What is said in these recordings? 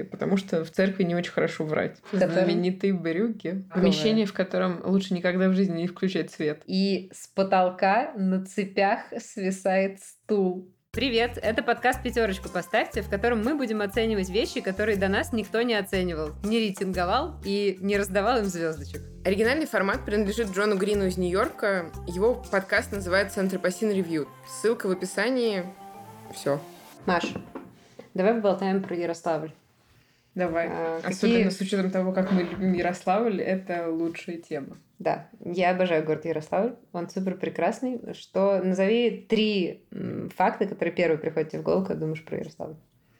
потому что в церкви не очень хорошо врать. Которым- Знаменитые брюки. Помещение, в котором лучше никогда в жизни не включать свет. И с потолка на цепях свисает стул. Привет, это подкаст «Пятерочку поставьте», в котором мы будем оценивать вещи, которые до нас никто не оценивал, не рейтинговал и не раздавал им звездочек. Оригинальный формат принадлежит Джону Грину из Нью-Йорка. Его подкаст называется Anthropocene Review. Ссылка в описании. Все. Маш, давай поболтаем про Ярославль. Давай. А, Особенно какие- с учетом того, как мы любим Ярославль, это лучшая тема. Да, я обожаю город Ярославль, он супер прекрасный. Что назови три факта, которые первые приходят тебе в голову, когда думаешь про Ярославль.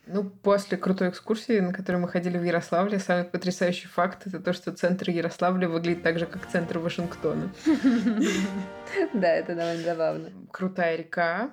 Ну, после крутой экскурсии, на которой мы ходили в Ярославле, самый потрясающий факт это то, что центр Ярославля выглядит так же, как центр Вашингтона. Да, это довольно забавно. Крутая река,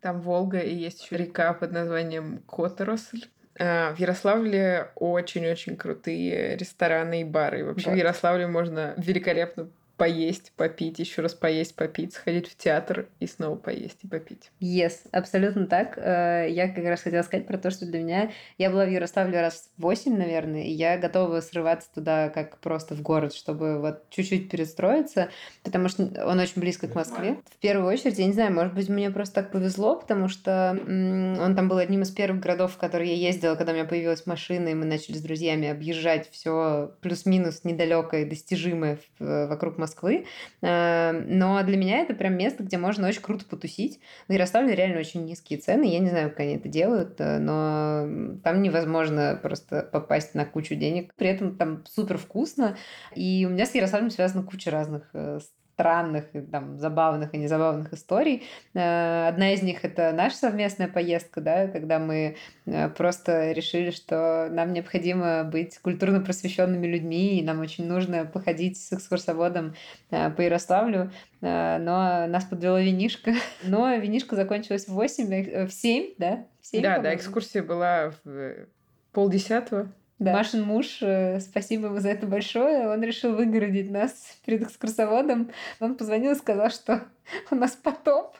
там Волга, и есть еще река под названием Которосль. А, В Ярославле очень-очень крутые рестораны и бары. Вообще Да. в Ярославле можно великолепно поесть, попить, еще раз поесть, попить, сходить в театр и снова поесть и попить. Yes, абсолютно так. Э, Я как раз хотела сказать про то, что для меня... Я была в Ярославле раз восемь, наверное, и я готова срываться туда как просто в город, чтобы вот чуть-чуть перестроиться, потому что он очень близко к Москве. В первую очередь, я не знаю, может быть, мне просто так повезло, потому что он там был одним из первых городов, в который я ездила, когда у меня появилась машина, и мы начали с друзьями объезжать все плюс-минус недалекое достижимое в- вокруг Москвы. Э, Но для меня это прям место, где можно очень круто потусить. В Ярославле реально очень низкие цены. Я не знаю, как они это делают, э, но там невозможно просто попасть на кучу денег. При этом там супер вкусно. И у меня с Ярославлем связана куча разных э, странных, и, там, забавных и незабавных историй. Э, Одна из них это наша совместная поездка, да, когда мы э, просто решили, что нам необходимо быть культурно просвещенными людьми, и нам очень нужно походить с экскурсоводом э, по Ярославлю, но нас подвела винишка. Но винишка закончилась в 8, э, в 7, да? В 7, да, да, экскурсия была в полдесятого. Да. Машин муж, э, спасибо ему за это большое, он решил выгородить нас перед экскурсоводом. Он позвонил и сказал, что у нас потоп,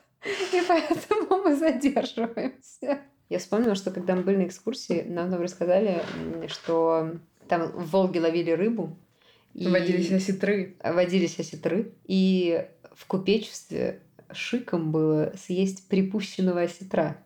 и поэтому мы задерживаемся. Я вспомнила, что когда мы были на экскурсии, нам там рассказали, что там в Волге ловили рыбу. и- Водились осетры. водились осетры. И в купечестве шиком было съесть припущенного осетра,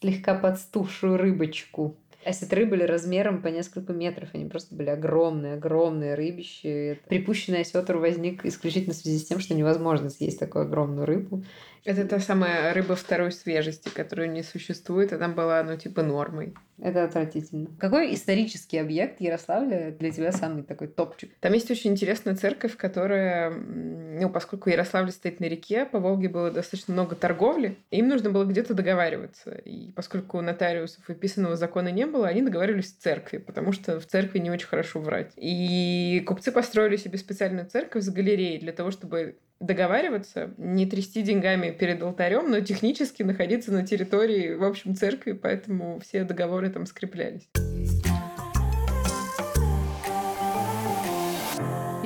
слегка подстувшую рыбочку. Осетры были размером по несколько метров, они просто были огромные, огромные рыбищи. Припущенный осетр возник исключительно в связи с тем, что невозможно съесть такую огромную рыбу. Это та самая рыба второй свежести, которую не существует, она была, ну, типа, нормой. Это отвратительно. Какой исторический объект Ярославля для тебя самый такой топчик? Там есть очень интересная церковь, которая, ну, поскольку Ярославль стоит на реке, по Волге было достаточно много торговли, им нужно было где-то договариваться. И поскольку у нотариусов и писанного закона не было, они договаривались в церкви, потому что в церкви не очень хорошо врать. И купцы построили себе специальную церковь с галереей для того, чтобы договариваться, не трясти деньгами перед алтарем, но технически находиться на территории, в общем, церкви, поэтому все договоры там скреплялись.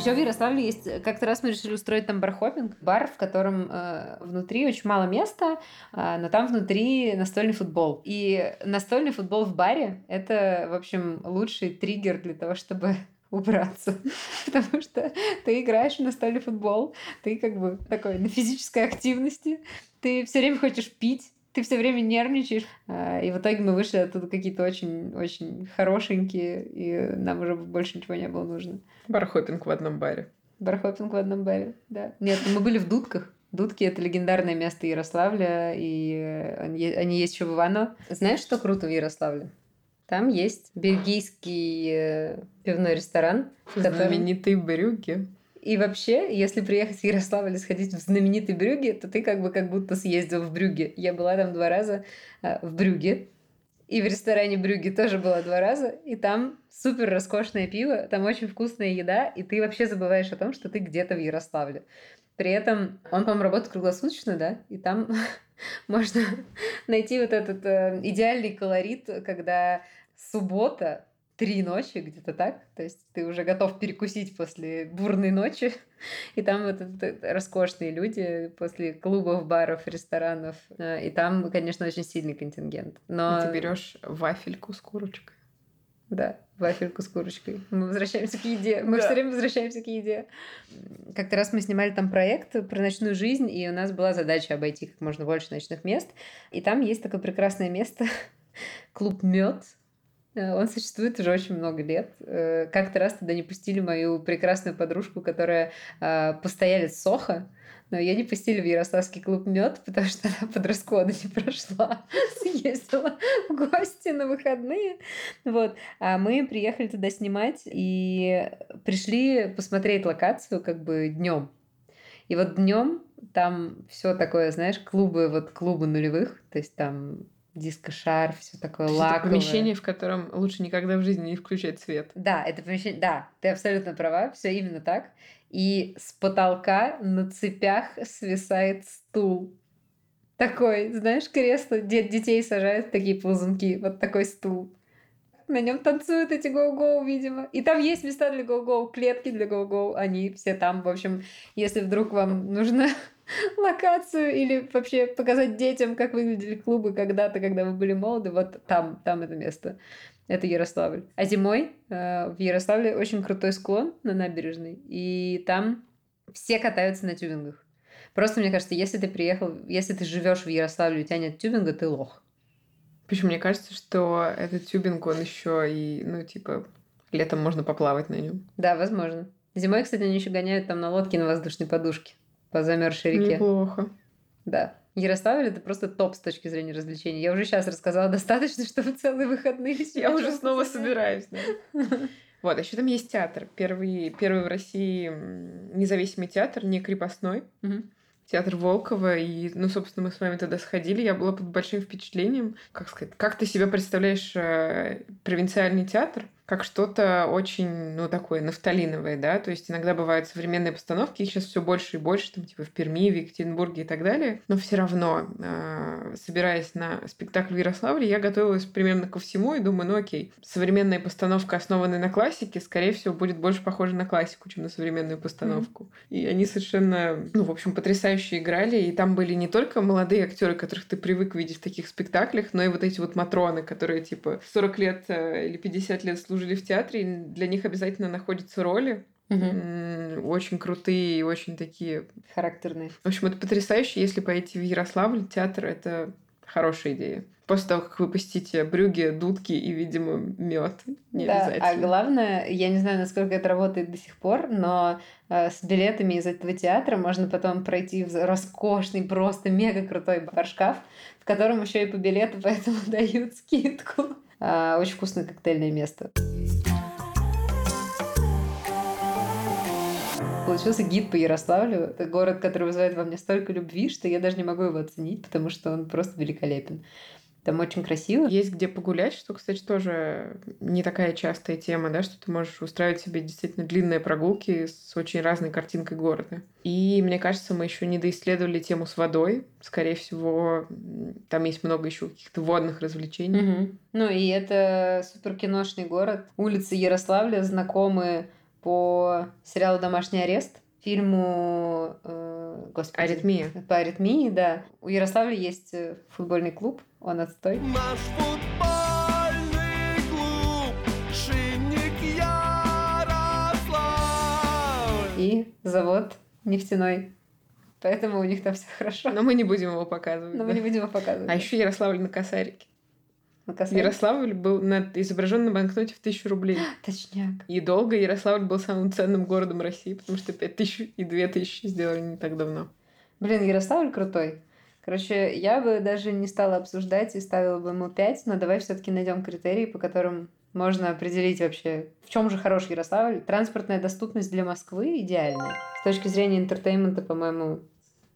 Еще в Ярославле есть... Как-то раз мы решили устроить там бархопинг. Бар, в котором э, внутри очень мало места, э, но там внутри настольный футбол. И настольный футбол в баре — это, в общем, лучший триггер для того, чтобы убраться. Потому что ты играешь в настольный футбол, ты как бы такой на физической активности, ты все время хочешь пить, ты все время нервничаешь. А, И в итоге мы вышли оттуда какие-то очень-очень хорошенькие, и нам уже больше ничего не было нужно. Бархопинг в одном баре. Бархопинг в одном баре, да. Нет, мы были в Дудках. Дудки — это легендарное место Ярославля, и э, они, они есть еще в Ивано. Знаешь, что круто в Ярославле? Там есть бельгийский э, пивной ресторан, в котором- Знаменитые брюки. И вообще, если приехать в Ярославль и сходить в знаменитый Брюге, то ты как бы как будто съездил в Брюге. Я была там два раза э, в Брюге. И в ресторане Брюге тоже была два раза. И там супер роскошное пиво, там очень вкусная еда, и ты вообще забываешь о том, что ты где-то в Ярославле. При этом он, по-моему, работает круглосуточно, да, и там можно найти вот этот э, идеальный колорит, когда суббота, три ночи, где-то так. То есть ты уже готов перекусить после бурной ночи. И там вот это- роскошные люди после клубов, баров, ресторанов. Э, И там, конечно, очень сильный контингент. Но Ты берешь вафельку с курочкой. Да, вафельку с курочкой. Мы возвращаемся к еде. Мы да. все время возвращаемся к еде. Как-то раз мы снимали там проект про ночную жизнь, и у нас была задача обойти как можно больше ночных мест. И там есть такое прекрасное место, клуб Мед. Э, он существует уже очень много лет. Э, как-то раз туда не пустили мою прекрасную подружку, которая э, постоялец Соха но ее не пустили в Ярославский клуб Мед, потому что она под раскоды не прошла. Съездила в гости на выходные. Вот. А мы приехали туда снимать и пришли посмотреть локацию как бы днем. И вот днем там все такое, знаешь, клубы, вот клубы нулевых, то есть там диско-шар, все такое То лаковое. Это помещение, в котором лучше никогда в жизни не включать свет. Да, это помещение, да, ты абсолютно права, все именно так и с потолка на цепях свисает стул. Такой, знаешь, кресло, дед детей сажают такие ползунки, вот такой стул. На нем танцуют эти гоу-гоу, видимо. И там есть места для гоу-гоу, клетки для гоу-гоу, они все там. В общем, если вдруг вам нужно локацию или вообще показать детям, как выглядели клубы когда-то, когда вы были молоды, вот там, там это место. Это Ярославль. А зимой э, в Ярославле очень крутой склон на набережной, и там все катаются на тюбингах. Просто мне кажется, если ты приехал, если ты живешь в Ярославле, у тебя нет тюбинга, ты лох. Причем мне кажется, что этот тюбинг, он еще и, ну, типа, летом можно поплавать на нем. Да, возможно. Зимой, кстати, они еще гоняют там на лодке на воздушной подушке по замерзшей реке. Неплохо. Да. Ярославль это просто топ с точки зрения развлечений. Я уже сейчас рассказала достаточно, чтобы целые выходные. Я уже снова собираюсь. Вот, еще там есть театр. Первый, первый в России независимый театр, не крепостной. Театр Волкова. И, ну, собственно, мы с вами тогда сходили. Я была под большим впечатлением. Как сказать, как ты себе представляешь э, провинциальный театр? Как что-то очень, ну, такое нафталиновое, да, то есть иногда бывают современные постановки, их сейчас все больше и больше, там, типа, в Перми, в Екатеринбурге и так далее, но все равно, э, собираясь на спектакль в Ярославле, я готовилась примерно ко всему и думаю, ну, окей, современная постановка, основанная на классике, скорее всего, будет больше похожа на классику, чем на современную постановку. Mm-hmm. И они совершенно, ну, в общем, потрясающе играли, и там были не только молодые актеры, которых ты привык видеть в таких спектаклях, но и вот эти вот матроны, которые, типа, 40 лет э, или 50 лет служили служили в театре, и для них обязательно находятся роли. Угу. Очень крутые и очень такие... Характерные. В общем, это потрясающе. Если пойти в Ярославль, театр — это хорошая идея. После того, как вы посетите брюги, дудки и, видимо, мед. Не да, а главное, я не знаю, насколько это работает до сих пор, но э, с билетами из этого театра можно потом пройти в роскошный, просто мега крутой баршкаф, в котором еще и по билету поэтому дают скидку. А, очень вкусное коктейльное место. Получился гид по Ярославлю. Это город, который вызывает во мне столько любви, что я даже не могу его оценить, потому что он просто великолепен. Там очень красиво. Есть где погулять, что, кстати, тоже не такая частая тема, да, что ты можешь устраивать себе действительно длинные прогулки с очень разной картинкой города. И мне кажется, мы еще не доисследовали тему с водой. Скорее всего, там есть много еще каких-то водных развлечений. Угу. Ну и это суперкиношный город. Улицы Ярославля знакомы по сериалу «Домашний арест» фильму э, господи, «Аритмия». По «Аритмии», да. У Ярославля есть э, футбольный клуб, он отстой. Наш футбольный клуб Шинник Ярославль. И завод нефтяной. Поэтому у них там все хорошо. Но мы не будем его показывать. Но да? мы не будем его показывать. А еще Ярославль на косарике. Ярославль был на, изображен на банкноте в тысячу рублей. Точняк. И долго Ярославль был самым ценным городом России, потому что пять тысяч и две тысячи сделали не так давно. Блин, Ярославль крутой. Короче, я бы даже не стала обсуждать и ставила бы ему 5, но давай все-таки найдем критерии, по которым можно определить вообще, в чем же хороший Ярославль. Транспортная доступность для Москвы идеальная. С точки зрения entertainment а, по-моему,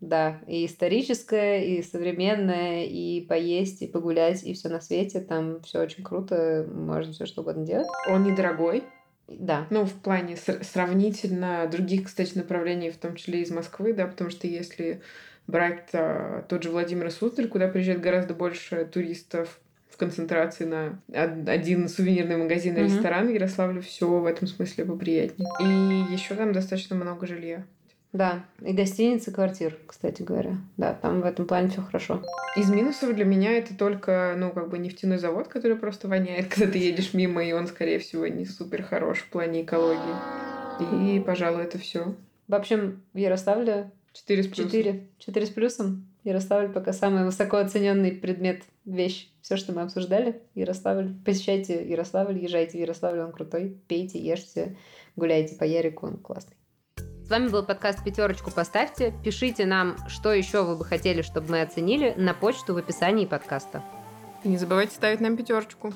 да, и историческое, и современное, и поесть, и погулять, и все на свете. Там все очень круто, можно все что угодно делать. Он недорогой. Да. Ну, в плане сравнительно других, кстати, направлений, в том числе из Москвы, да, потому что если брать а, тот же Владимир Суздаль, куда приезжает гораздо больше туристов в концентрации на один сувенирный магазин и mm-hmm. ресторан, в Ярославле все в этом смысле поприятнее. И еще там достаточно много жилья Да, и гостиницы, квартир, кстати говоря. Да, там в этом плане все хорошо. Из минусов для меня это только, ну, как бы нефтяной завод, который просто воняет, когда ты едешь мимо, и он, скорее всего, не супер хорош в плане экологии. И, пожалуй, это все. В общем, в Ярославле Четыре с плюсом. четыре. Четыре с плюсом. Ярославль пока самый высоко оцененный предмет, вещь. Все, что мы обсуждали. Ярославль. Посещайте Ярославль, езжайте в Ярославль, он крутой. Пейте, ешьте, гуляйте по Ярику, он классный. С вами был подкаст «Пятерочку поставьте». Пишите нам, что еще вы бы хотели, чтобы мы оценили, на почту в описании подкаста. И не забывайте ставить нам пятерочку.